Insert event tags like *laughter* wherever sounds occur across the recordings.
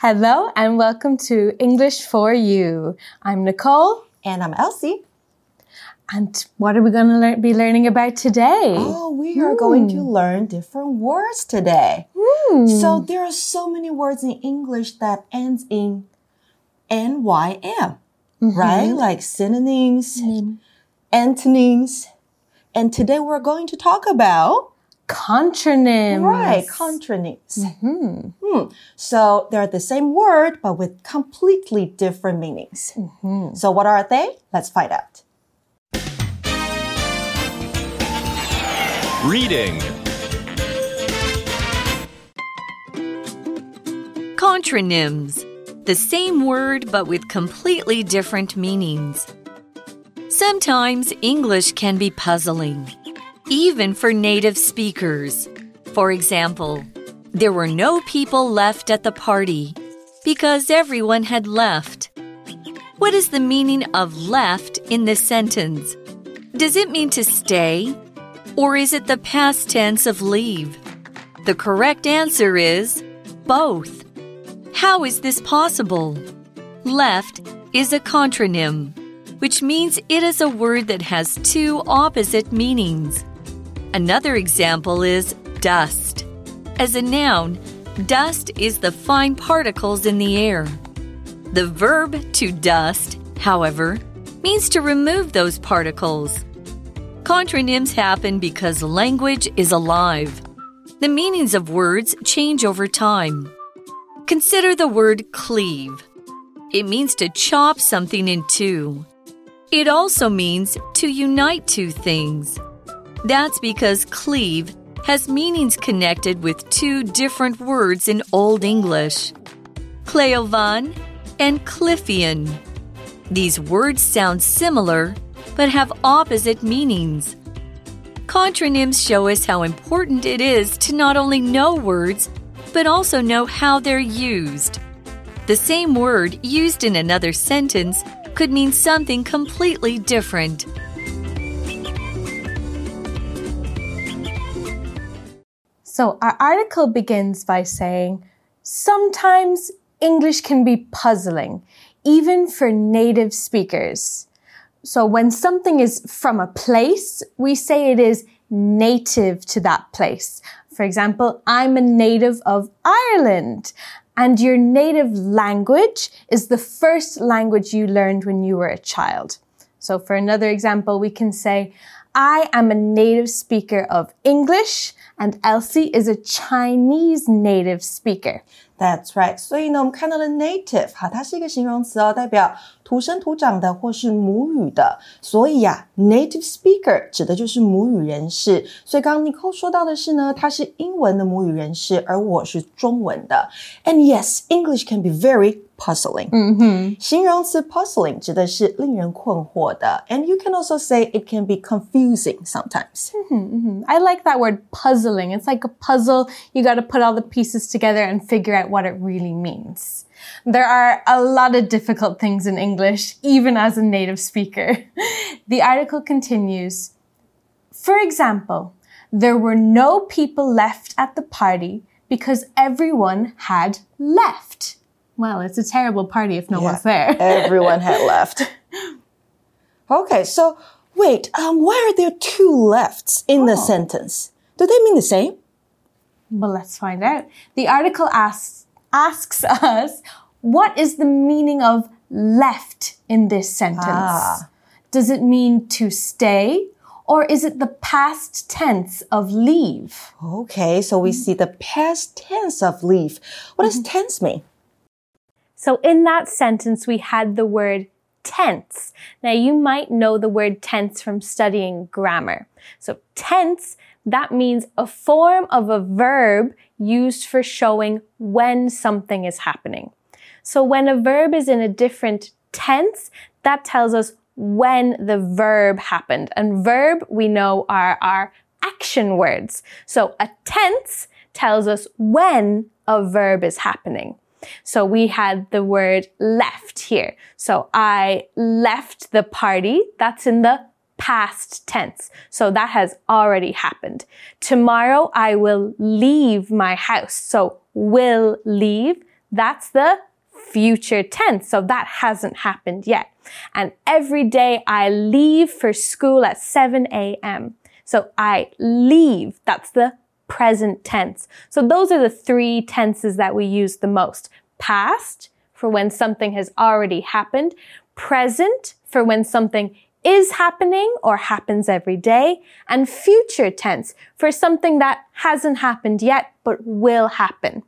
Hello and welcome to English for You. I'm Nicole. And I'm Elsie. And what are we going to lear be learning about today? Oh, we are going to hmm. learn different words today. Hmm. So there are so many words in English that ends in NYM, mm-hmm. right? Like synonyms, antonyms. And today we're going to talk about Contronyms. Right, contronyms. Hmm. So they're the same word, but with completely different meanings. So what are they? Let's find out. Reading. Contronyms. The same word but with completely different meanings. Sometimes English can be puzzling, even for native speakers. For example, there were no people left at the party because everyone had left. What is the meaning of left in this sentence? Does it mean to stay? Or is it the past tense of leave? The correct answer is both. How is this possible? Left is a contronym, which means it is a word that has two opposite meanings. Another example is dust. As a noun, dust is the fine particles in the air. The verb to dust, however, means to remove those particles. Contronyms happen because language is alive. The meanings of words change over time. Consider the word cleave. It means to chop something in two. It also means to unite two things. That's because cleave has meanings connected with two different words in Old English Cleofan and Clifian. These words sound similar but have opposite meanings. Contronyms show us how important it is to not only know words, but also know how they're used. The same word used in another sentence could mean something completely different. So our article begins by saying, sometimes English can be puzzling, even for native speakers. So when something is from a place, we say it is native to that place. For example, I'm a native of Ireland. And your native language is the first language you learned when you were a child. So for another example, we can say, I am a native speaker of English and Elsie is a Chinese native speaker. That's right. 所以呢，我们看到的 native 哈，它是一个形容词哦，代表 土生土长的或是母语的。所以呀、啊、，native speaker 指的就是母语人士。所以刚刚 Nicole 说到的是呢，他是英文的母语人士，而我是中文的。And yes, English can be very puzzling. 嗯哼，形容词 puzzling 指的是令人困惑的。And you can also say it can be confusing sometimes. I like that word puzzling. It's like a puzzle. You got to put all the pieces together and figure out what it really means. There are a lot of difficult things in English, even as a native speaker. *laughs* The article continues. For example, there were no people left at the party because everyone had left. Well, it's a terrible party if no one's there. *laughs* Everyone had left. Okay, so wait, um, why are there two lefts in the sentence? Do they mean the same? Well, let's find out. The article asks, asks us, what is the meaning of left in this sentence? Ah. Does it mean to stay or is it the past tense of leave? Okay, so we see the past tense of leave. What does tense mean? So in that sentence, we had the word tense. Now you might know the word tense from studying grammar. So tense, that means a form of a verb used for showing when something is happening. So when a verb is in a different tense, that tells us when the verb happened. And verb, we know, are our action words. So a tense tells us when a verb is happening. So we had the word left here. So I left the party. That's in the past tense. So that has already happened. Tomorrow I will leave my house. So will leave. That's the future tense. So that hasn't happened yet. And every day I leave for school at 7 a.m. So I leave. That's the present tense. So those are the three tenses that we use the most. Past for when something has already happened. Present for when something is happening or happens every day. And future tense for something that hasn't happened yet, but will happen.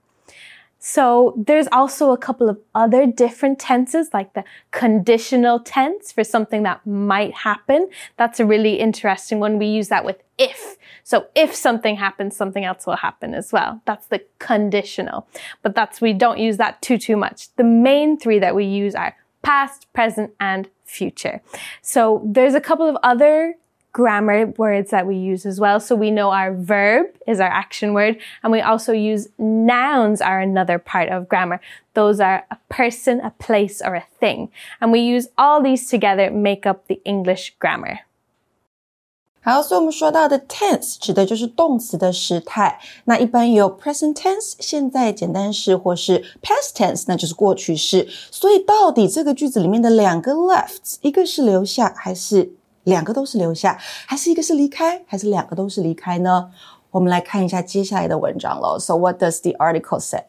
So there's also a couple of other different tenses like the conditional tense for something that might happen. That's a really interesting one. We use that with if. So if something happens, something else will happen as well. That's the conditional. But that's, we don't use that too, too much. The main three that we use are past, present, and future. So there's a couple of other grammar words that we use as well. So we know our verb is our action word, and we also use nouns are another part of grammar. Those are a person, a place, or a thing. And we use all these together make up the English grammar. 好，所以我们说到的 tense 指的就是动词的时态。那一般有 present tense 现在简单式，或是 past tense 那就是过去式。所以到底这个句子里面的两个 left，一个是留下，还是两个都是留下，还是一个是离开，还是两个都是离开呢？我们来看一下接下来的文章喽。So what does the article say?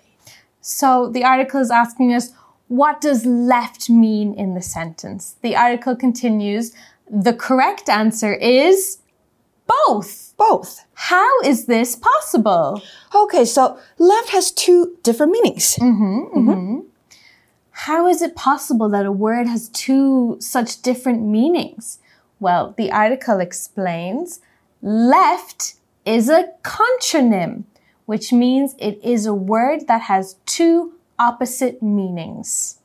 So the article is asking us, what does left mean in the sentence? The article continues, the correct answer is both. Both. How is this possible? Okay, so left has two different meanings. Mm-hmm, mm-hmm. How is it possible that a word has two such different meanings? Well, the article explains left is a contronym, which means it is a word that has two opposite meanings.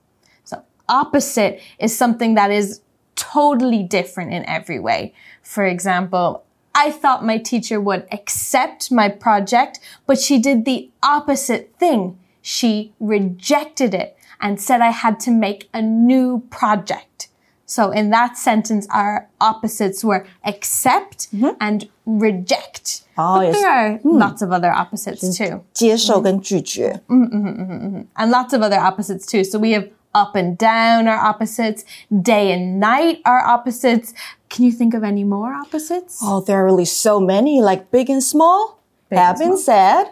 So opposite is something that is totally different in every way. For example, I thought my teacher would accept my project, but she did the opposite thing. She rejected it and said I had to make a new project. So in that sentence, our opposites were accept mm-hmm. and reject. Oh, but yes. there are mm. lots of other opposites too. 接受跟拒绝. Mm-hmm, and lots of other opposites too. So we have up and down are opposites. Day and night are opposites. Can you think of any more opposites? Oh, there are really so many, like big and small. Big have been said.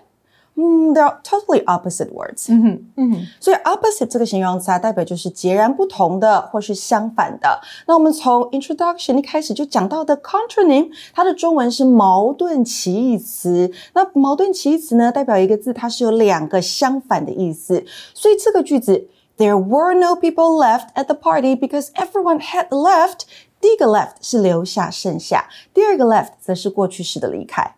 Mm, they're totally opposite words. 嗯哼，嗯哼，所以 opposite 这个形容词啊，代表就是截然不同的或是相反的。那我们从 introduction 一开始就讲到的 contronym，它的中文是矛盾歧义词。那矛盾歧义词呢，代表一个字它是有两个相反的意思。所以这个句子 There were no people left at the party because everyone had left。 第一个 left 是留下剩下，第二个 left 则是过去式的离开。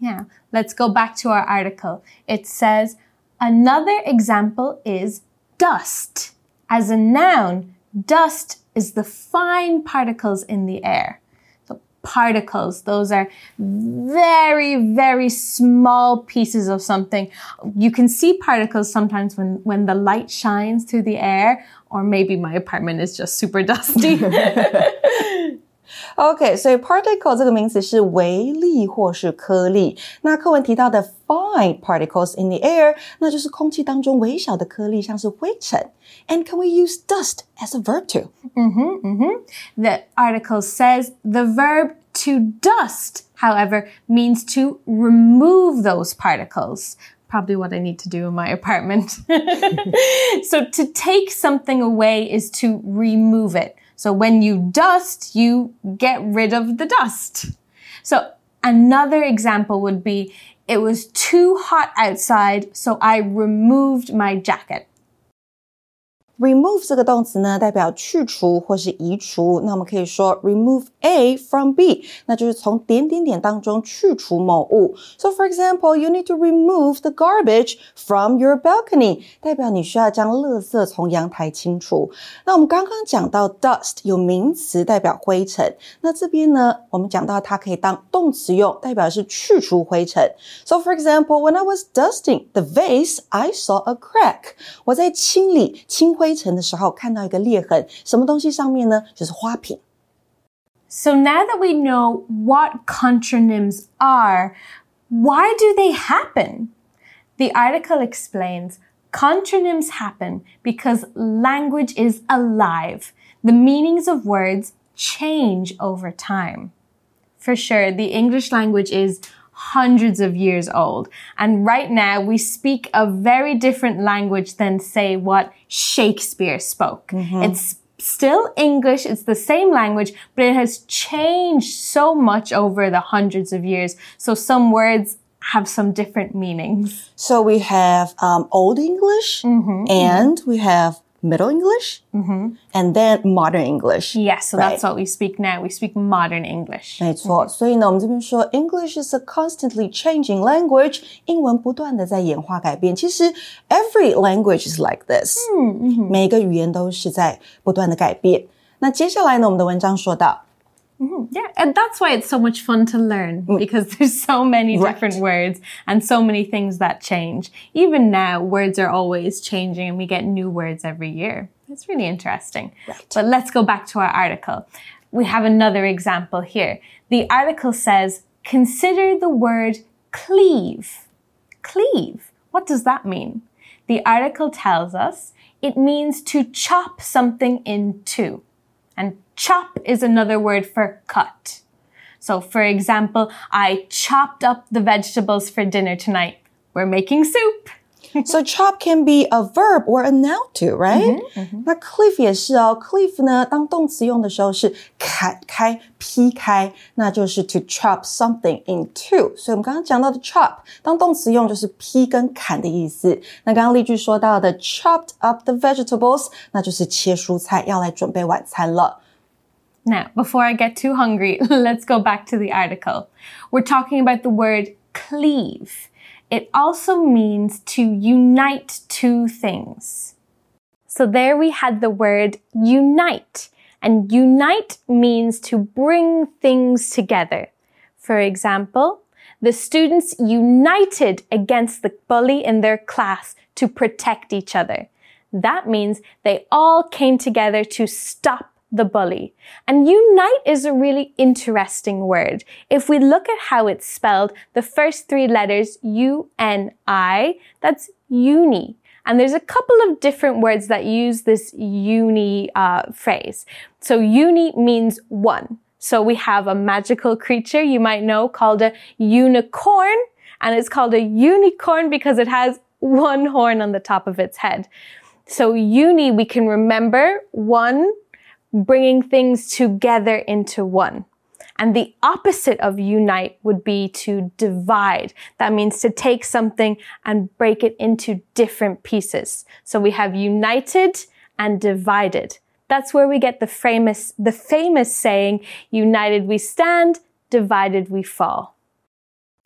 Yeah. Let's go back to our article. It says, another example is dust. As a noun, dust is the fine particles in the air. So particles, those are very, very small pieces of something. You can see particles sometimes when, when the light shines through the air, or maybe my apartment is just super dusty. *laughs* OK，所以 particle 这个名词是微粒或是颗粒。那课文提到的 fine particles in the air，那就是空气当中微小的颗粒，像是灰尘。And can we use dust as a verb too? Mm-hmm, mm-hmm. The article says the verb to dust, however, means to remove those particles probably what I need to do in my *laughs* apartment. *laughs* so to take something away is to remove it. So when you dust, you get rid of the dust. So another example would be, it was too hot outside, so I removed my jacket remove 这个动词呢，代表去除或是移除。那我们可以说 remove A from B，那就是从点点点当中去除某物。So for example, you need to remove the garbage from your balcony，代表你需要将垃圾从阳台清除。那我们刚刚讲到 dust 有名词代表灰尘，那这边呢，我们讲到它可以当动词用，代表是去除灰尘。So for example, when I was dusting the vase, I saw a crack。我在清理清灰。 灰尘的时候看到一个裂痕，什么东西上面呢？就是花瓶。So now that we know what contronyms are, why do they happen? The article explains Contronyms happen because language is alive. The meanings of words change over time. For sure, the English language is hundreds of years old. And right now we speak a very different language than say what Shakespeare spoke. It's still English. It's the same language, but it has changed so much over the hundreds of years. So some words have some different meanings. So we have um, Old English and we have Middle English and then Modern English. Yes, so that's Right. what we speak now. We speak modern English. 没错，所以呢，我们这边说 English is a constantly changing language，英文不断的在演化改变。其实 every language is like this，每一个语言都是在不断的改变。那接下来呢，我们的文章说到 Mm-hmm. Yeah, and that's why it's so much fun to learn mm. because *laughs* there's so many Right. different words and so many things that change. Even now, words are always changing and we get new words every year. It's really interesting. But let's go back to our article. We have another example here. The article says, consider the word cleave. Cleave. What does that mean? The article tells us it means to chop something in two. And chop is another word for cut. So, for example, I chopped up the vegetables for dinner tonight. We're making soup. *laughs* So chop can be a verb or a noun too, right? 那 cleave 也是哦，cleave 呢，当动词用的时候是砍开、劈开，那就是 to chop something in two。所以我们刚刚讲到的 chop，当动词用就是劈跟砍的意思。那刚刚例句说到的 chopped up the vegetables，那就是切蔬菜，要来准备晚餐了。 Now, before I get too hungry, *laughs* let's go back to the article. We're talking about the word cleave. It also means to unite two things. So there we had the word unite. And unite means to bring things together. For example, the students united against the bully in their class to protect each other. That means they all came together to stop the bully. And unite is a really interesting word. If we look at how it's spelled, the first three letters, U-N-I, that's uni. And there's a couple of different words that use this uni uh, phrase. So uni means one. So we have a magical creature you might know called a unicorn. And it's called a unicorn because it has one horn on the top of its head. So uni, we can remember one, bringing things together into one. And the opposite of unite would be to divide. That means to take something and break it into different pieces. So we have united and divided. That's where we get the famous, the famous saying, united we stand, divided we fall.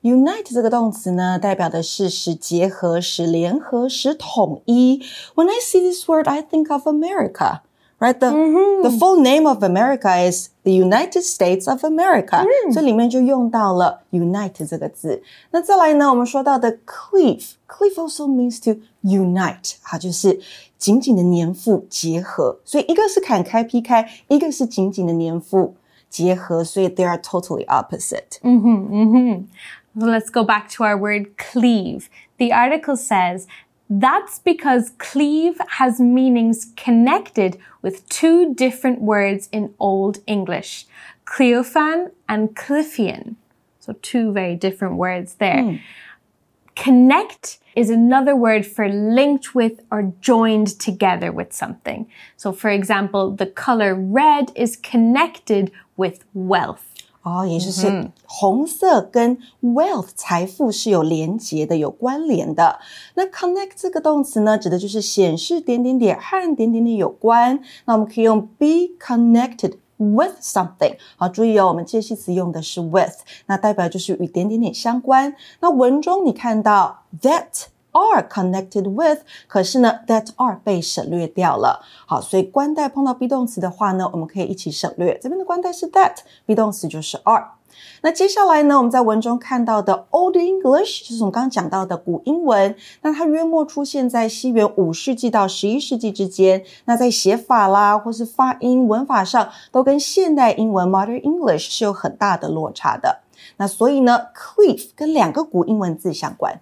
Unite 这个动词呢，代表的是使结合、使联合、使统一。When I see this word, I think of America. Right, the the full name of America is the United States of America，、所以里面就用到了 unite 这个字。那再来呢，我们说到的 cleave，cleave also means to unite，它就是紧紧的粘附、结合。所以一个是砍开、劈开，一个是紧紧的粘附、结合，所以 they are totally opposite。 So let's go back to our word cleave. The article says that's because cleave has meanings connected with two different words in Old English, Cleofan and Clifian. So two very different words there. Hmm. Connect is another word for linked with or joined together with something. So for example, the color red is connected with wealth. 哦，也就是红色跟 wealth 财富是有连结的、有关联的。那 connect 这个动词呢，指的就是显示点点点和点点点有关。那我们可以用 be connected with something。好，注意哦，我们介系词用的是 with，那代表就是与点点点相关。那文中你看到 that。Are connected with，可是呢，that are 被省略掉了。好，所以关代碰到 be 动词的话呢，我们可以一起省略。这边的关代是 that，be 动词就是 are。那接下来呢，我们在文中看到的 Old English 就是我们刚刚讲到的古英文，那它约莫出现在西元五世纪到十一世纪之间。那在写法啦，或是发音、文法上，都跟现代英文 Modern English 是有很大的落差的。那所以呢，cleave 跟两个古英文字相关。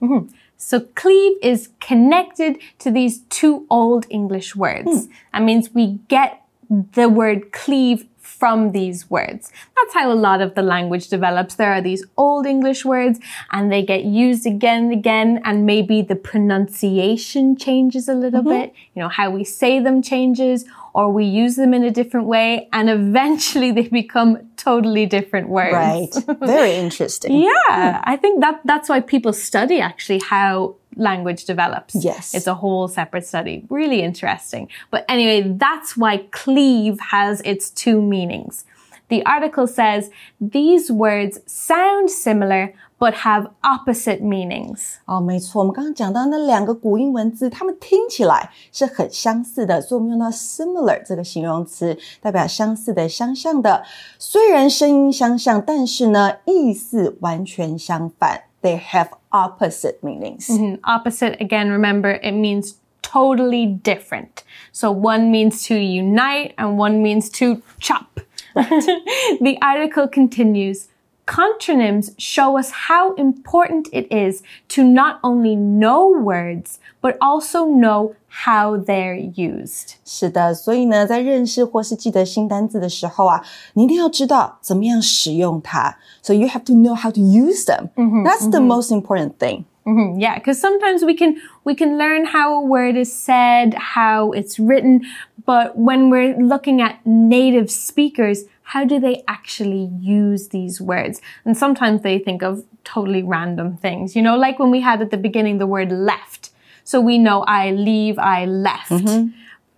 嗯哼 So cleave is connected to these two old English words. Hmm. That means we get the word cleave from these words. That's how a lot of the language develops. There are these old English words and they get used again and again and maybe the pronunciation changes a little mm-hmm. bit. You know, how we say them changes or we use them in a different way and eventually *laughs* they become totally different words. Right. Very interesting. *laughs* Yeah, I think that that's why people study actually how language develops. Yes. It's a whole separate study. Really interesting. But anyway, that's why cleave has its two meanings. The article says these words sound similar but have opposite meanings. 哦，没错，我们刚刚讲到那两个古英文字，它们听起来是很相似的，所以我们用到 similar 这个形容词，代表相似的、相像的。虽然声音相像，但是呢，意思完全相反。They have opposite meanings. And opposite, again, remember, it means totally different. So one means to unite and one means to chop. the *laughs* article continues. Contronyms show us how important it is to not only know words, but also know how they're used. 是的，所以呢，在认识或是记得新单字的时候啊，你一定要知道怎么样使用它。So you have to know how to use them. That's the most important thing. Mhm, Yeah, because sometimes we can we can learn how a word is said, how it's written, but when we're looking at native speakers, how do they actually use these words? And sometimes they think of totally random things, you know, like when we had at the beginning the word left. So we know I leave, I left. Mm-hmm.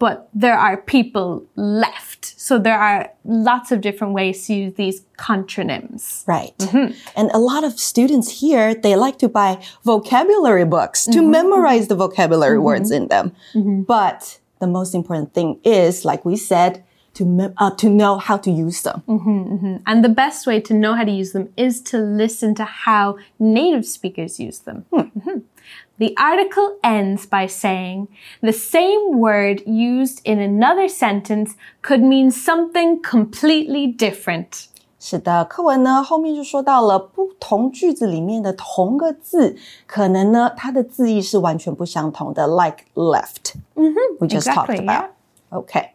But there are people left. So there are lots of different ways to use these contronyms. Right. Mm-hmm. And a lot of students here, they like to buy vocabulary books to mm-hmm. memorize the vocabulary words in them. But the most important thing is, like we said, to, mem- uh, to know how to use them. And the best way to know how to use them is to listen to how native speakers use them. Mhm. The article ends by saying the same word used in another sentence could mean something completely different. 是的，课文呢后面就说到了不同句子里面的同个字，可能呢它的字义是完全不相同的，like left. We just exactly, talked about. Okay.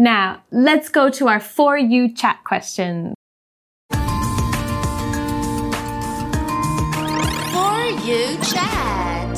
Now, let's go to our For You chat questions. For you chat.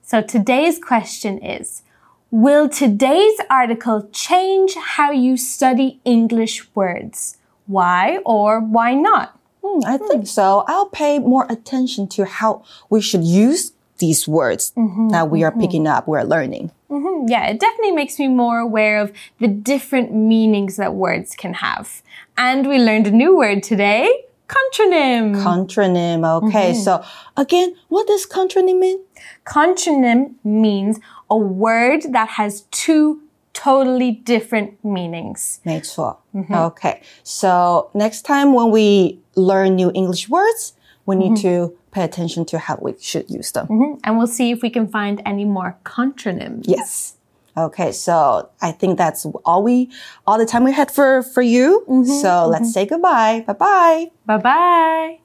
So today's question is Will today's article change how you study English words? Why or why not? Hmm, I think so. I'll pay more attention to how we should use these words that we are picking up, we're learning. Hmm, Yeah, it definitely makes me more aware of the different meanings that words can have. And we learned a new word today contronym. Contronym. Okay. So again, what does contronym mean? Contronym means a word that has two totally different meanings. 没错. Okay. So next time when we learn new English words, we need mm-hmm. to pay attention to how we should use them. Mm-hmm. And we'll see if we can find any more contronyms. Yes. Okay, so I think that's all we all the time we had for for you. Mm-hmm. so let's say goodbye. Bye bye. Bye bye.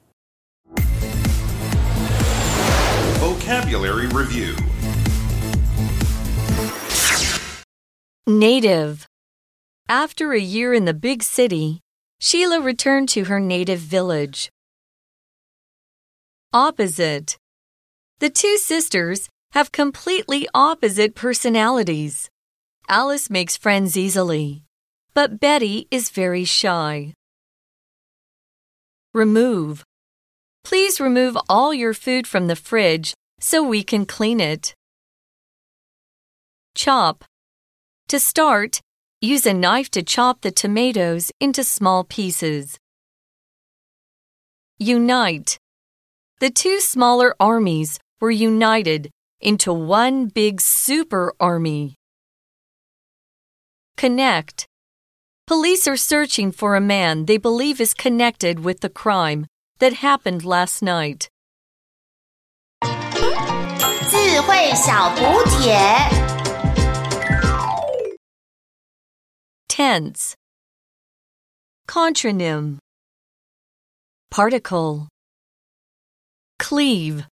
Vocabulary Review Native. After a year in the big city, Sheila returned to her native village. Opposite. The two sisters have completely opposite personalities. Alice makes friends easily, but Betty is very shy. Remove. Please remove all your food from the fridge so we can clean it. Chop. To start, use a knife to chop the tomatoes into small pieces. Unite. The two smaller armies were united into one big super army. Connect. Police are searching for a man they believe is connected with the crime that happened last night. 智慧小补帖。 Tense. Contronym. Particle. Cleave.